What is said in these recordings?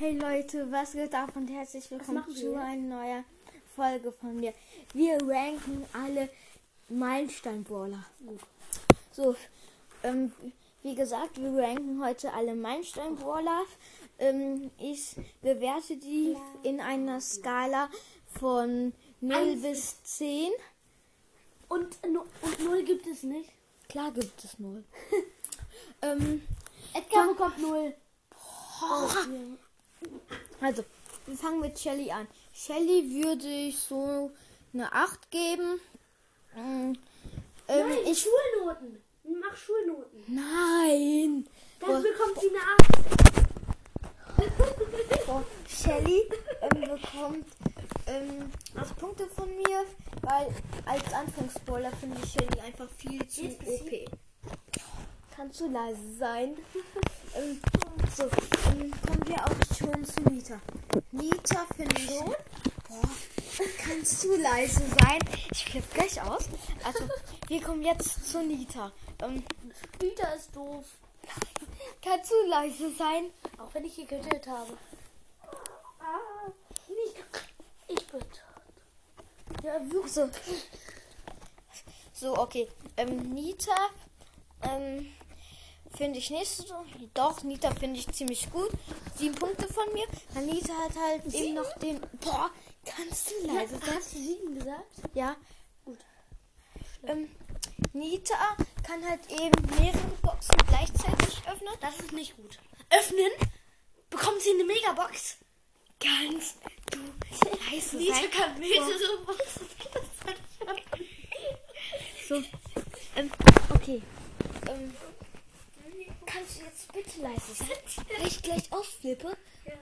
Hey Leute, was geht ab und herzlich willkommen zu wir? einer neuen Folge von mir. Wir ranken alle Meilenstein-Brawler. So, ähm, wie gesagt, wir ranken heute alle Meilenstein-Brawler. Ähm, ich bewerte die in einer Skala von 0 Eins bis 10. Und, und null gibt es nicht. Klar gibt es 0. ähm, Edgar bekommt null. Also, wir fangen mit Shelly an. Shelly würde ich so eine 8 geben. Mm, Ähm, Nein, ich. Schulnoten. Mach Schulnoten. Nein! Dann bekommt sie eine 8. boah, Shelly ähm, bekommt ähm, 8 Punkte von mir, weil als Anfangsspoiler finde ich Shelly einfach viel zu OP. Kannst du leise sein? ähm, so, ähm, kommen wir auch schon zu Nita. Nita finde ich. Boah, kannst du leise sein? Ich flippe gleich aus. Also, wir kommen jetzt zu Nita. Ähm, Nita ist doof. kannst du leise sein? Auch wenn ich getötet habe. Ah, nicht. Ich bin tot. Ja, wirklich so. So, okay. Ähm, Nita, ähm, finde ich nicht so. Doch, Nita finde ich ziemlich gut. Sieben Punkte von mir. Weil Nita hat halt eben Sieben? noch den. Boah, kannst du leise sein? Hast du sieben gesagt? Ja. Gut. Ähm, Nita kann halt eben mehrere Boxen gleichzeitig öffnen. Das ist nicht gut. Öffnen? Bekommt sie eine Megabox? Kannst du leise Nita sein? kann mehrere Boxen. So. Ähm, okay. Ähm, kannst du jetzt bitte leise sein? Weil ich gleich ausflippe Ja,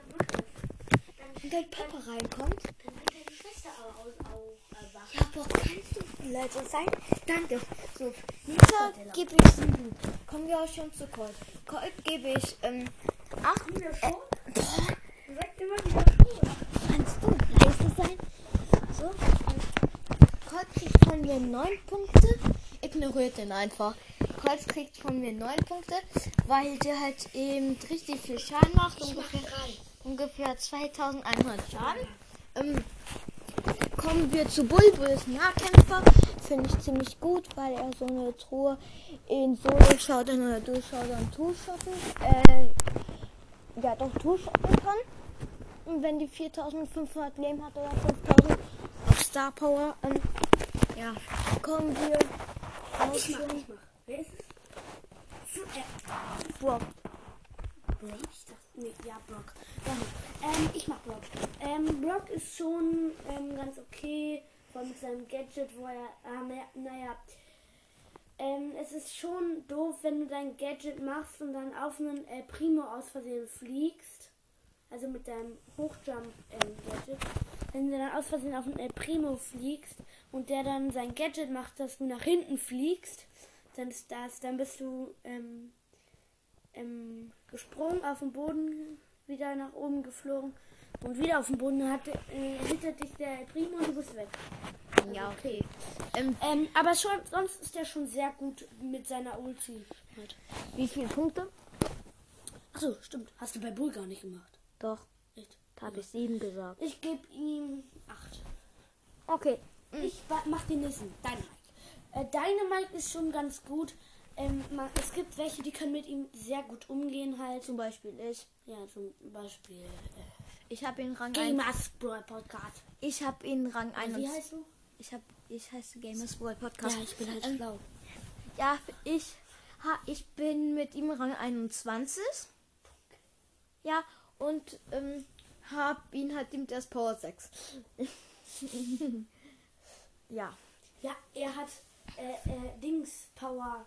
und dein Papa reinkommt. Dann wird deine Schwester auch aus, auch erwachen. Ja, aber kannst du leise sein? Danke. So, Nita gebe ich 7. Kommen wir auch schon zu Colt. Colt gebe ich ähm, 8. Wieder schon? Boah, Du sagst immer wieder schon. kannst du leise sein? So. ähm, Colt kriegt von mir 9 Punkte. Ignoriert den einfach. Colt kriegt von mir 9 Punkte, weil der halt eben richtig viel Schaden macht. Ungefähr, ungefähr 2100 Schaden. Ähm, kommen wir zu Bulbul, ist ein Nahkämpfer. Finde ich ziemlich gut, weil er so eine Truhe in Solo-Showdown oder Dual-Showdown Two-Shotten, äh, ja doch Two-Shotten kann. Und wenn die 4500 Leben hat oder 5000 auf Star Power, ähm, ja, kommen wir Ich mach, ich mach. Wer ist es? Fu- äh, Brock. Ich dachte, nee, ja, Brock. Ähm, ich mach Brock. Ähm, Brock ist schon ähm, ganz okay. Vor mit seinem Gadget, wo er, ähm, ja, naja, ähm, es ist schon doof, wenn du dein Gadget machst und dann auf einen äh, Primo aus Versehen fliegst. Also mit deinem Hochjump-Gadget. wenn du dann aus Versehen auf einen El Primo fliegst und der dann sein Gadget macht, dass du nach hinten fliegst, dann ist das, dann bist du ähm, ähm, gesprungen, auf den Boden, wieder nach oben geflogen und wieder auf den Boden hat äh, hinter dich der Primo und du bist weg. Ja, okay. Ähm, Ähm, aber schon, sonst ist er schon sehr gut mit seiner Ulti. Wie viele Punkte? Achso, stimmt. Hast du bei Bull gar nicht gemacht. Doch, Echt? da habe ich 7 gesagt. Ich gebe ihm 8. Okay. Ich mach den nächsten. Dynamite. Äh, Dynamite ist schon ganz gut. Ähm, man, es gibt welche, die können mit ihm sehr gut umgehen halt. Zum Beispiel ich. Ja, zum Beispiel äh, Ich habe ihn Rang 1. Gamers Brawl Podcast. Ich habe ihn Rang 1. Wie heißt du? Ich habe ich heiße Gamers World Podcast. Ja, ich bin halt Ähm, schlau. Ja, ich ha, ich bin mit ihm Rang 21. Ja, und ähm, habe ihn halt mit erst Power 6. ja. Ja, er hat äh, äh, Dings Power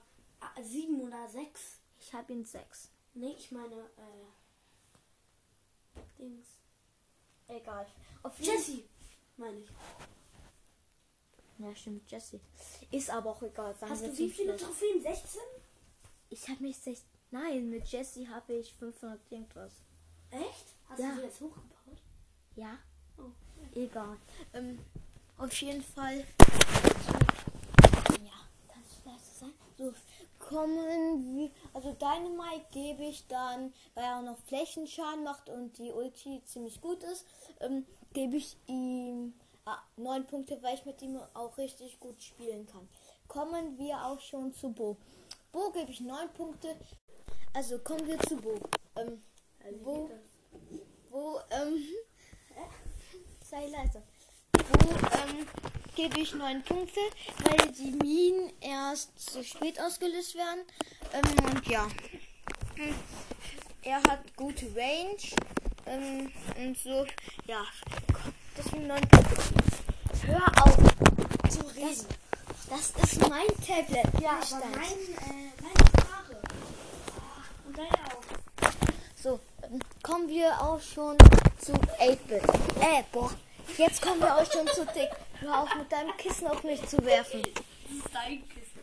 7 oder 6. Ich habe ihn 6. Nee, ich meine äh, Dings. Egal. Auf Jesse, meine ich. Ja, stimmt, Jesse. Ist aber auch egal. Hast du wie viele Schluss. Trophäen? 16? Ich habe mich 6. Nein, mit Jesse habe ich 500 irgendwas. Echt? Hast Ja. du sie jetzt hochgebaut? Ja, Oh. egal. Ähm, auf jeden Fall. Ja, kannst du leise sein? So, kommen wir. Also Dynamite gebe ich dann, weil er auch noch Flächenschaden macht und die Ulti ziemlich gut ist, ähm, gebe ich ihm ah, 9 Punkte, weil ich mit ihm auch richtig gut spielen kann. Kommen wir auch schon zu Bo. Bo gebe ich 9 Punkte. Also kommen wir zu Bo. Ähm, Bo, Bo, ähm, sei leise. Bo, ähm, gebe ich 9 Punkte, weil die Minen erst zu spät ausgelöst werden. Ähm, und ja. Er hat gute Range. Ähm, und so, ja. Deswegen 9 Punkte. Hör auf zu reden. Das, das ist mein Tablet. Ja, aber deins. mein, äh, meine Sprache. Und deine auch. So, ähm, kommen wir auch schon zu 8-Bit. Äh, boah. Jetzt kommen wir auch schon zu Tick. Hör auf mit deinem Kissen auf mich zu werfen. Das ist dein Kissen.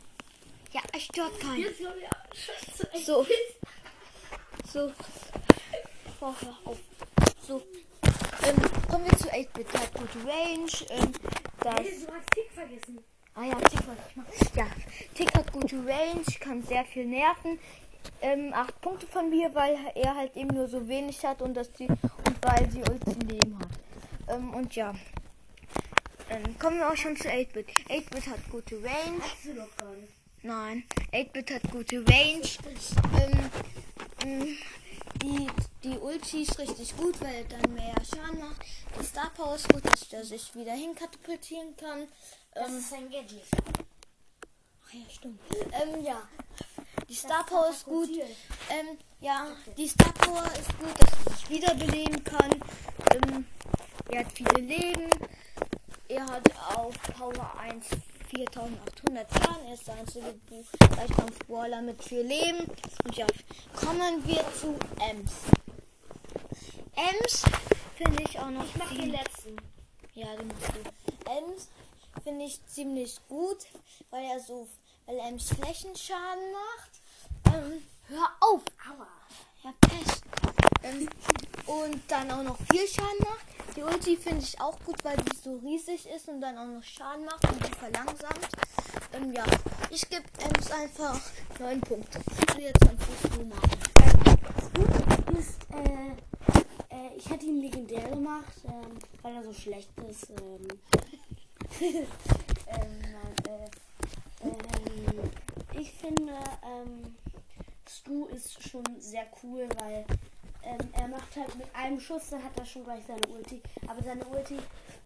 Ja, es stört keinen. Jetzt kommen wir schon zu echt. So. So. Boah, hör auf. So. Ähm, kommen wir zu 8-Bit. Der hat gute Range. Ähm, das, Hey, du hast Tick vergessen. ah ja, Tick wollte ich machen. Ja, Tick hat gute Range, kann sehr viel nerven. Ähm, 8 Punkte von mir, weil er halt eben nur so wenig hat und dass die und weil sie Ulti Leben hat. Ähm, und ja. Ähm, kommen wir auch schon zu 8-Bit. 8-Bit hat gute Range. Hast du doch gar nicht. Nein, 8-Bit hat gute Range. Ähm, ähm, die, die Ulti ist richtig gut, weil er dann mehr Schaden macht. Die Star Power ist gut, dass er sich wieder hinkatapultieren kann. Das Ähm, ist ein Gadget. ach ja, stimmt. Ähm, ja. Die Star Power ist gut. Ähm, ja, die Star Power ist gut, dass er sich wiederbeleben kann. Ähm, er hat viele Leben. Er hat auf Power 1 4800 Schaden. Er ist der einzige Reichkampf-Brawler mit viel Leben. Und ja, kommen wir zu Ems. Ems finde ich auch noch. Ich mach den letzten. Ja, den machst du. Ems finde ich ziemlich gut, weil er so, weil Ems Flächenschaden macht. Ähm, hör auf! Aua. Ja, Pech. Ähm, und dann auch noch viel Schaden macht. Die Ulti finde ich auch gut, weil die so riesig ist und dann auch noch Schaden macht und die verlangsamt. Ähm, ja, ich gebe Ems einfach 9 Punkte. Und jetzt kannst du machen. Das Gute ist, äh, äh, ich hätte ihn legendär gemacht, ähm, weil er so schlecht ist. Ähm, ähm, äh, ähm, ich finde, ähm, Stu ist schon sehr cool, weil ähm, er macht halt mit einem Schuss, dann hat er schon gleich seine Ulti. Aber seine Ulti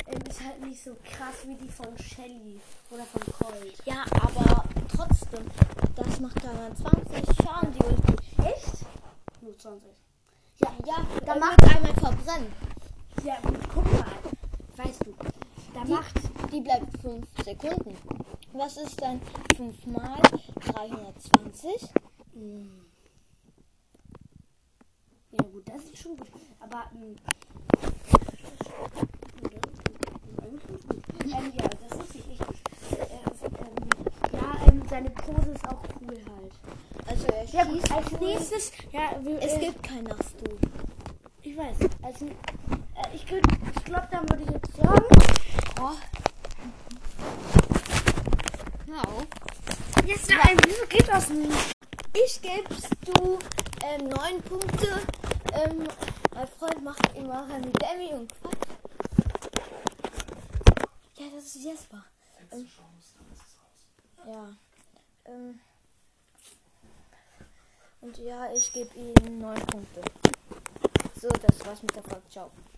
ähm, ist halt nicht so krass wie die von Shelly oder von Colt. Ja, aber trotzdem, das macht dann 20 Schaden, die Ulti. Echt? Nur 20. Ja, ja, da Äh, macht einmal verbrennen. Ja, gut, guck mal. Weißt du, da Die, macht die bleibt 5 Sekunden. Was ist dann 5 mal 320? Hm. Ja gut, das ist schon gut. Aber ähm, ähm, ja, das ist richtig. Äh, ähm, ja, ähm, seine Pose ist auch cool halt. Also er Ja schießt als cool. nächstes, ja, Es äh, gibt kein Nachtdu. ich weiß, als, äh, ich, ich glaube, dann würde ich jetzt sagen, Oh. Auf. jetzt nein, wieso geht das nicht? Ich gebst du ähm, 9 Punkte. Ähm, mein Freund macht immer Remy Demi und Quatsch. Ja, das ist Jesper. Ähm, ja. Ähm, und ja, ich gebe ihm 9 Punkte. So, das war's mit der Folge. Ciao.